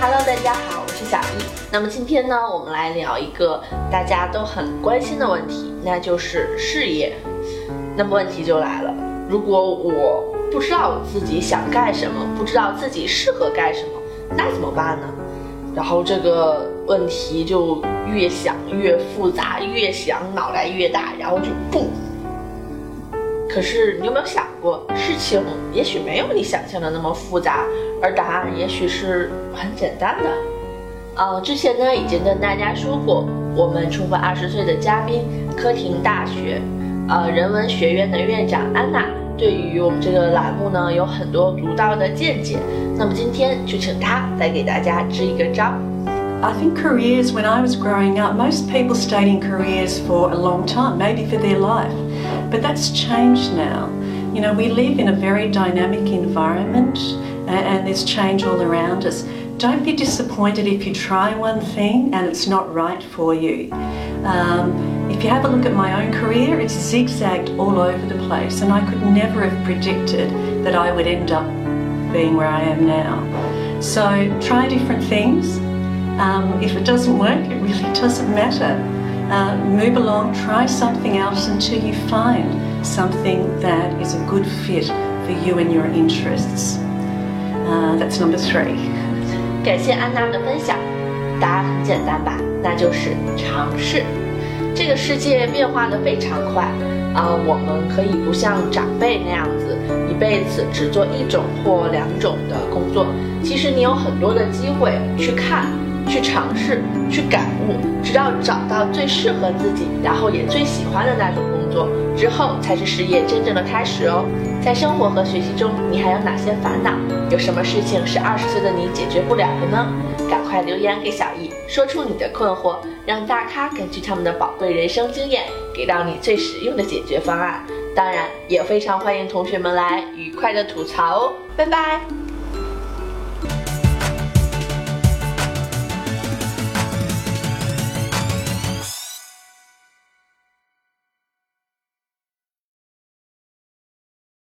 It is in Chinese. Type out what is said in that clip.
大家好，我是小易。那么今天呢，我们来聊一个大家都很关心的问题，那就是事业。那么问题就来了，如果我不知道自己想干什么，不知道自己适合干什么，那怎么办呢？然后这个问题就越想越复杂，越想脑袋越大，然后就不。可是你有没有想过，事情也许没有你想象的那么复杂，而答案也许是很简单的。呃，之前呢已经跟大家说过，我们重返二十岁的嘉宾，科廷大学，呃人文学院的院长安娜，对于我们这个栏目呢有很多独到的见解。那么今天就请她来给大家支一个招。I think careers, when I was growing up, most people stayed in careers for a long time, maybe for their life. But that's changed now. You know, we live in a very dynamic environment and there's change all around us. Don't be disappointed if you try one thing and it's not right for you. Um, if you have a look at my own career, it's zigzagged all over the place, and I could never have predicted that I would end up being where I am now. So try different things. Um, if it doesn't work, it really doesn't matter. Uh, move along, try something else until you find something that is a good fit for you and your interests. Uh, that's number three. 感谢安娜的分享，答案很简单吧，那就是尝试。这个世界变化的非常快啊、呃，我们可以不像长辈那样子一辈子只做一种或两种的工作。其实你有很多的机会去看、 去尝试、去感悟，直到找到最适合自己，然后也最喜欢的那种工作之后，才是事业真正的开始哦。在生活和学习中，你还有哪些烦恼？有什么事情是二十岁的你解决不了的呢？赶快留言给小易，说出你的困惑，让大咖根据他们的宝贵人生经验，给到你最实用的解决方案。当然，也非常欢迎同学们来愉快的吐槽哦。拜拜。